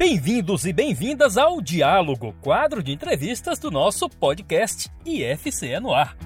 Bem-vindos e bem-vindas ao Diálogo, quadro de entrevistas do nosso podcast IFCE no Ar.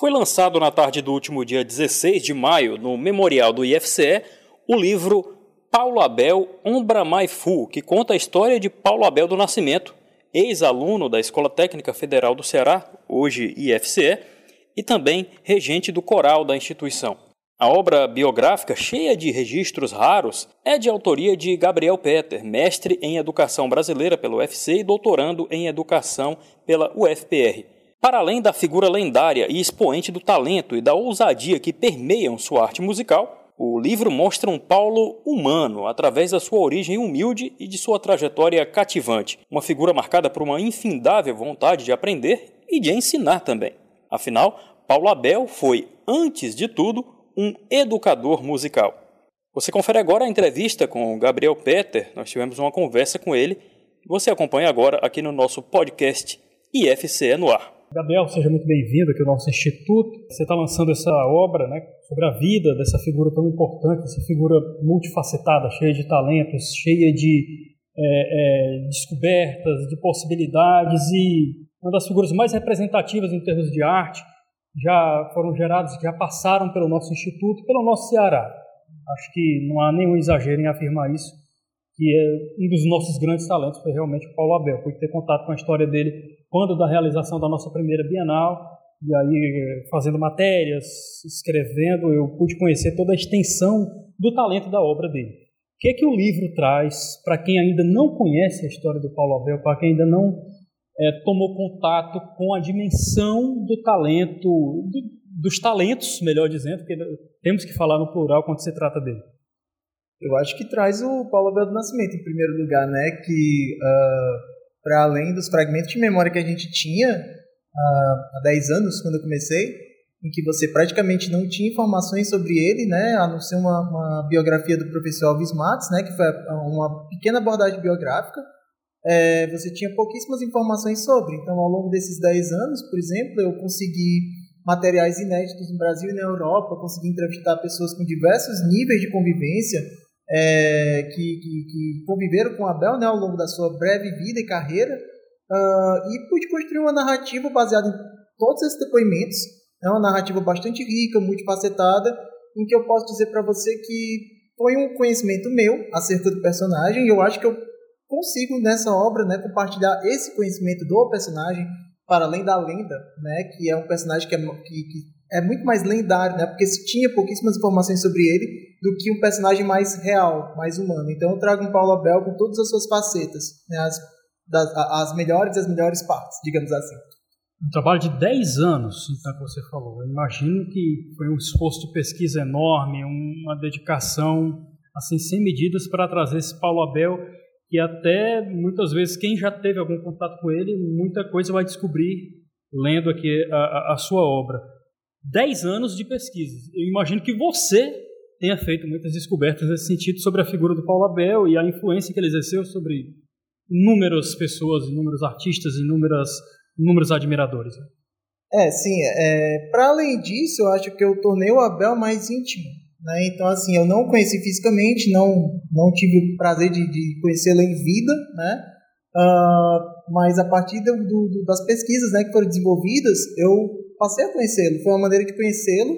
Foi lançado na tarde do último dia 16 de maio, no memorial do IFCE, o livro Paulo Abel Ombra Mai Fu, que conta a história de Paulo Abel do Nascimento, ex-aluno da Escola Técnica Federal do Ceará, hoje IFCE, e também regente do coral da instituição. A obra biográfica, cheia de registros raros, é de autoria de Gabriel Peter, mestre em educação brasileira pelo UFC e doutorando em educação pela UFPR. Para além da figura lendária e expoente do talento e da ousadia que permeiam sua arte musical, o livro mostra um Paulo humano, através da sua origem humilde e de sua trajetória cativante, uma figura marcada por uma infindável vontade de aprender e de ensinar também. Afinal, Paulo Abel foi, antes de tudo, um educador musical. Você confere agora a entrevista com o Gabriel Peter, nós tivemos uma conversa com ele. Você acompanha agora aqui no nosso podcast IFCE no ar. Gabriel, seja muito bem-vindo aqui ao nosso instituto. Você está lançando essa obra né, sobre a vida dessa figura tão importante, essa figura multifacetada, cheia de talentos, cheia de é, é, descobertas, de possibilidades e uma das figuras mais representativas em termos de arte já foram gerados, já passaram pelo nosso instituto, pelo nosso Ceará. Acho que não há nenhum exagero em afirmar isso, que é um dos nossos grandes talentos foi realmente o Paulo Abel. Pude ter contato com a história dele quando da realização da nossa primeira Bienal, e aí fazendo matérias, escrevendo, eu pude conhecer toda a extensão do talento da obra dele. O que é que o livro traz para quem ainda não conhece a história do Paulo Abel, para quem ainda não é, tomou contato com a dimensão do talento, do, dos talentos, melhor dizendo, porque temos que falar no plural quando se trata dele. Eu acho que traz o Paulo Abel do Nascimento em primeiro lugar, né? Que uh, ah, para além dos fragmentos de memória que a gente tinha uh, há 10 anos, quando eu comecei, em que você praticamente não tinha informações sobre ele, né? A não ser uma, uma biografia do professor Alves Matos, né? Que foi uma pequena abordagem biográfica é, você tinha pouquíssimas informações sobre. Então, ao longo desses 10 anos, por exemplo, eu consegui materiais inéditos no Brasil e na Europa, consegui entrevistar pessoas com diversos níveis de convivência é, que, que, que, conviveram com Abel né, ao longo da sua breve vida e carreira. Uh, e pude construir uma narrativa baseada em todos esses depoimentos, é uma narrativa bastante rica, multifacetada, em que eu posso dizer para você que foi um conhecimento meu acerca do personagem. E eu acho que eu consigo nessa obra né, compartilhar esse conhecimento do personagem para além da lenda, né, que é um personagem que é, que, que é muito mais lendário, né, porque se tinha pouquíssimas informações sobre ele do que um personagem mais real, mais humano. Então eu trago um Paulo Abel com todas as suas facetas, né, as, das, as melhores e as melhores partes, digamos assim. Um trabalho de 10 anos, então, que você falou. Eu imagino que foi um esforço de pesquisa enorme, uma dedicação assim sem medidas para trazer esse Paulo Abel que até muitas vezes quem já teve algum contato com ele, muita coisa vai descobrir lendo aqui a, a, sua obra. Dez anos de pesquisa. Eu imagino que você tenha feito muitas descobertas nesse sentido sobre a figura do Paulo Abel e a influência que ele exerceu sobre inúmeras pessoas, inúmeros artistas, inúmeras, inúmeros admiradores. Né? É, sim. É, Para além disso, eu acho que eu tornei o Abel mais íntimo né? Então, assim, eu não conheci fisicamente, não, não tive o prazer de, de conhecê-lo em vida, né? Uh, mas a partir do, do, das pesquisas né, que foram desenvolvidas, eu passei a conhecê-lo. Foi uma maneira de conhecê-lo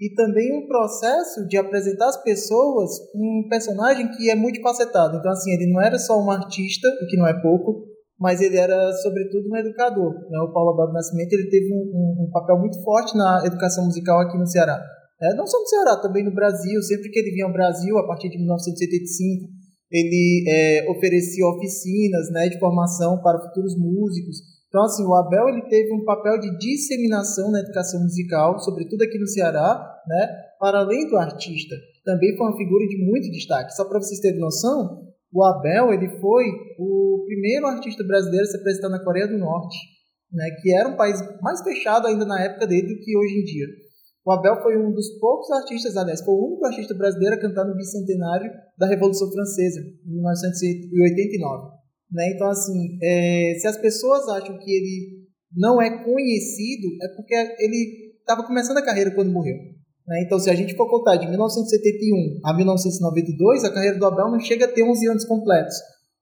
e também um processo de apresentar às pessoas um personagem que é multifacetado. Então, assim, ele não era só um artista, o que não é pouco, mas ele era, sobretudo, um educador. Né? O Paulo Abel Nascimento ele teve um, um, um papel muito forte na educação musical aqui no Ceará. É, não só no Ceará, também no Brasil. Sempre que ele vinha ao Brasil, a partir de 1975, ele é, oferecia oficinas né, de formação para futuros músicos. Então, assim, o Abel ele teve um papel de disseminação na educação musical, sobretudo aqui no Ceará, né, para além do artista. Também foi uma figura de muito destaque. Só para vocês terem noção, o Abel ele foi o primeiro artista brasileiro a se apresentar na Coreia do Norte, né, que era um país mais fechado ainda na época dele do que hoje em dia. O Abel foi um dos poucos artistas, aliás, foi o único artista brasileiro a cantar no bicentenário da Revolução Francesa, em 1989. Né? Então, assim, é, se as pessoas acham que ele não é conhecido, é porque ele estava começando a carreira quando morreu. Né? Então, se a gente for contar de 1971 a 1992, a carreira do Abel não chega a ter 11 anos completos.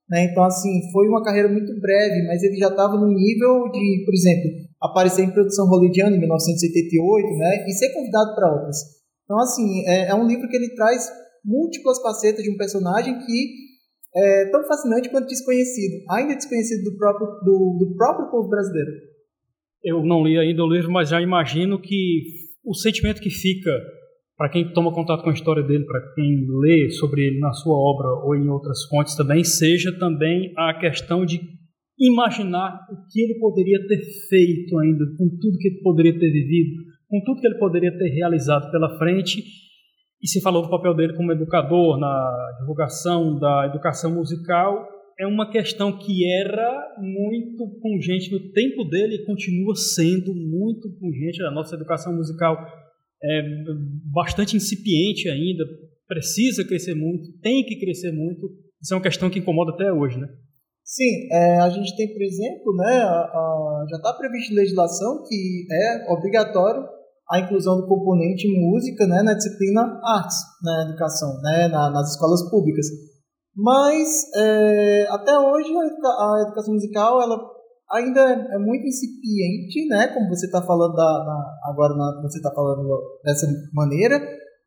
Né? Então, assim, foi uma carreira muito breve, mas ele já estava no nível de, por exemplo, aparecer em produção hollywoodiana em 1978 né? e ser convidado para outras. Então, assim, é, é um livro que ele traz múltiplas facetas de um personagem que é tão fascinante quanto desconhecido, ainda desconhecido do próprio, do, do próprio povo brasileiro. Eu não li ainda o livro, mas já imagino que o sentimento que fica para quem toma contato com a história dele, para quem lê sobre ele na sua obra ou em outras fontes também, seja também a questão de imaginar o que ele poderia ter feito ainda, com tudo que ele poderia ter vivido, com tudo que ele poderia ter realizado pela frente. E se falou do papel dele como educador na divulgação da educação musical, é uma questão que era muito pungente no tempo dele e continua sendo muito pungente. A nossa educação musical é bastante incipiente ainda, precisa crescer muito, tem que crescer muito. Isso é uma questão que incomoda até hoje, né? Sim, é, a gente tem, por exemplo, né, a, a, já está previsto legislação que é obrigatório a inclusão do componente música né, na disciplina artes na educação, né, na, nas escolas públicas. Mas é, até hoje a, a educação musical ela ainda é, é muito incipiente, né? Como você está falando da, agora, na, você está falando dessa maneira.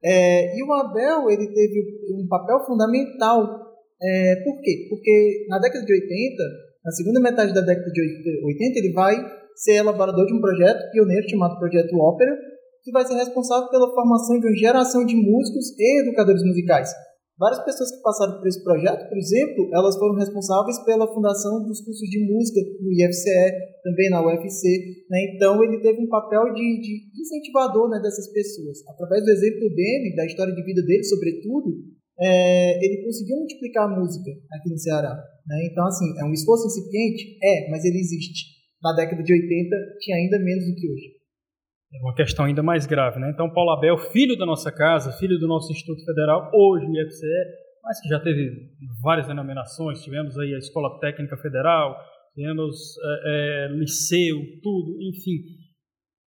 É, e o Abel ele teve um papel fundamental. É, por quê? Porque na década de 80, na segunda metade da década de 80, ele vai ser elaborador de um projeto pioneiro chamado Projeto Ópera, que vai ser responsável pela formação de uma geração de músicos e educadores musicais. Várias pessoas que passaram por esse projeto, por exemplo, elas foram responsáveis pela fundação dos cursos de música no IFCE, também na UFC. Né? Então, ele teve um papel de, de incentivador né, dessas pessoas. Através do exemplo dele, da história de vida dele, sobretudo, é, ele conseguiu multiplicar a música aqui no Ceará. Né? Então, assim, é um esforço incipiente? É, mas ele existe. Na década de 80, tinha ainda menos do que hoje. É uma questão ainda mais grave, né? Então, Paulo Abel, filho da nossa casa, filho do nosso Instituto Federal, hoje IFCE, mas que já teve várias denominações, tivemos aí a Escola Técnica Federal, tivemos é, é, liceu, tudo, enfim.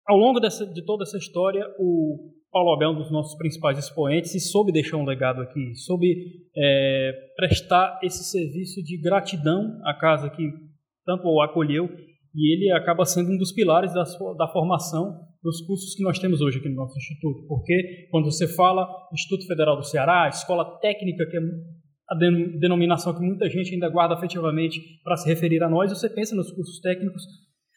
Ao longo dessa, de toda essa história, o Paulo Abel é um dos nossos principais expoentes e soube deixar um legado aqui, soube é, prestar esse serviço de gratidão à casa que tanto o acolheu e ele acaba sendo um dos pilares da, da formação dos cursos que nós temos hoje aqui no nosso instituto, porque quando você fala Instituto Federal do Ceará, escola técnica, que é a denominação que muita gente ainda guarda afetivamente para se referir a nós, você pensa nos cursos técnicos,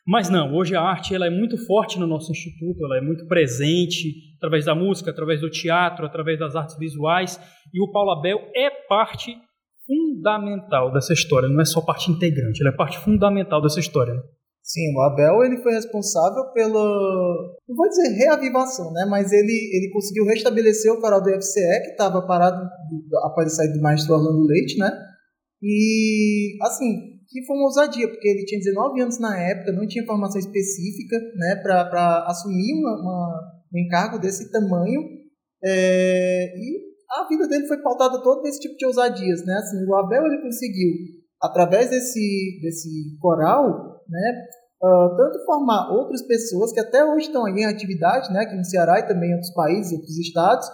mas não, hoje a arte ela é muito forte no nosso instituto, ela é muito presente através da música, através do teatro, através das artes visuais, e o Paulo Abel é parte fundamental dessa história, não é só parte integrante, ele é parte fundamental dessa história. Né? Sim, o Abel ele foi responsável pela, não vou dizer reavivação, né? Mas ele, ele conseguiu restabelecer o coral do FCE, que estava parado após a saída do maestro Orlando Leite, né? E, assim, que foi uma ousadia, porque ele tinha 19 anos na época, não tinha formação específica, né? Para assumir uma, uma, um encargo desse tamanho. É, e a vida dele foi pautada todo nesse tipo de ousadias, né? Assim, o Abel ele conseguiu, através desse, desse coral, né, uh, tanto formar outras pessoas que até hoje estão em atividade, né, aqui no Ceará e também em outros países, outros estados,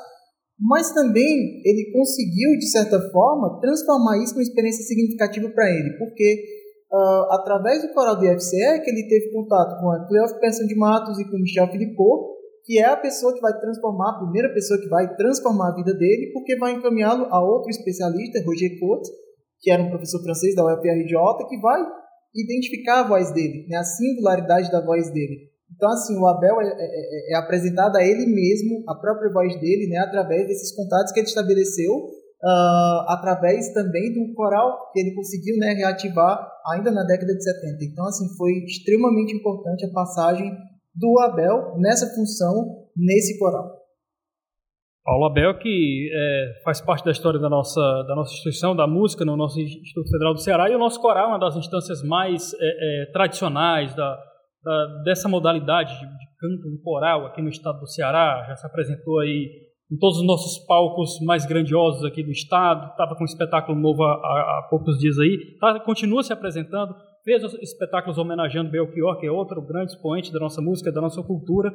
mas também ele conseguiu, de certa forma, transformar isso em uma experiência significativa para ele, porque uh, através do coral do IFCE que ele teve contato com a Cleof Persson de Matos e com Michel Filippo, que é a pessoa que vai transformar, a primeira pessoa que vai transformar a vida dele, porque vai encaminhá-lo a outro especialista, Roger Coates, que era um professor francês da UFRJ, que vai identificar a voz dele, né, a singularidade da voz dele. Então, assim, o Abel é, é, é, é apresentado a ele mesmo, a própria voz dele, né, através desses contatos que ele estabeleceu, uh, através também do coral que ele conseguiu né, reativar ainda na década de 70. Então, assim, foi extremamente importante a passagem do Abel nessa função, nesse coral. Paulo Abel, que é, faz parte da história da nossa, da nossa instituição, da música, no nosso Instituto Federal do Ceará, e o nosso coral é uma das instâncias mais é, é, tradicionais da, da, dessa modalidade de, de canto no coral aqui no estado do Ceará, já se apresentou aí em todos os nossos palcos mais grandiosos aqui do estado, estava com um espetáculo novo há, há poucos dias aí, tá, continua se apresentando, fez espetáculos homenageando Belchior, que é outro grande expoente da nossa música, da nossa cultura,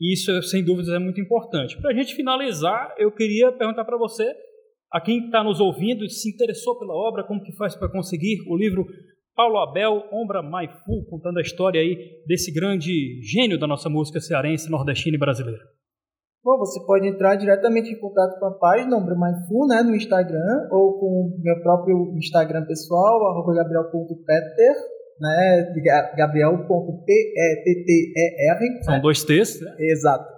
E isso, sem dúvidas, é muito importante. Para a gente finalizar, eu queria perguntar para você, a quem está nos ouvindo se interessou pela obra, como que faz para conseguir o livro Paulo Abel Ombra Maifu, contando a história aí desse grande gênio da nossa música cearense, nordestina e brasileira. Bom, você pode entrar diretamente em contato com a página Ombra Maifu, né, no Instagram, ou com o meu próprio Instagram pessoal, arroba gabriel.peter, né, gabriel.petter. São dois T's. Né? Exato.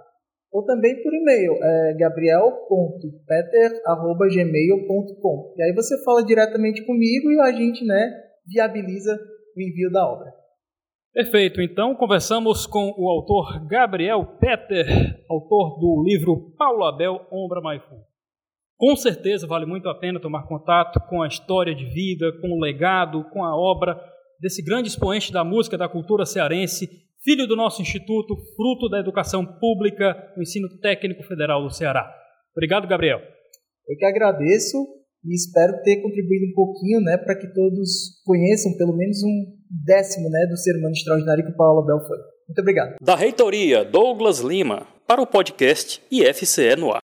Ou também por e-mail, é gabriel.peter.gmail.com. E aí você fala diretamente comigo e a gente, né, viabiliza o envio da obra. Perfeito, então conversamos com o autor Gabriel Peter, autor do livro Paulo Abel Ombra Maifu. Com certeza vale muito a pena tomar contato com a história de vida, com o legado, com a obra desse grande expoente da música da cultura cearense, filho do nosso instituto, fruto da educação pública, do ensino técnico federal do Ceará. Obrigado, Gabriel. Eu que agradeço e espero ter contribuído um pouquinho, né, para que todos conheçam pelo menos um décimo, né, do ser humano extraordinário que o Paulo Abel foi. Muito obrigado. Da reitoria Douglas Lima para o podcast IFCE no ar.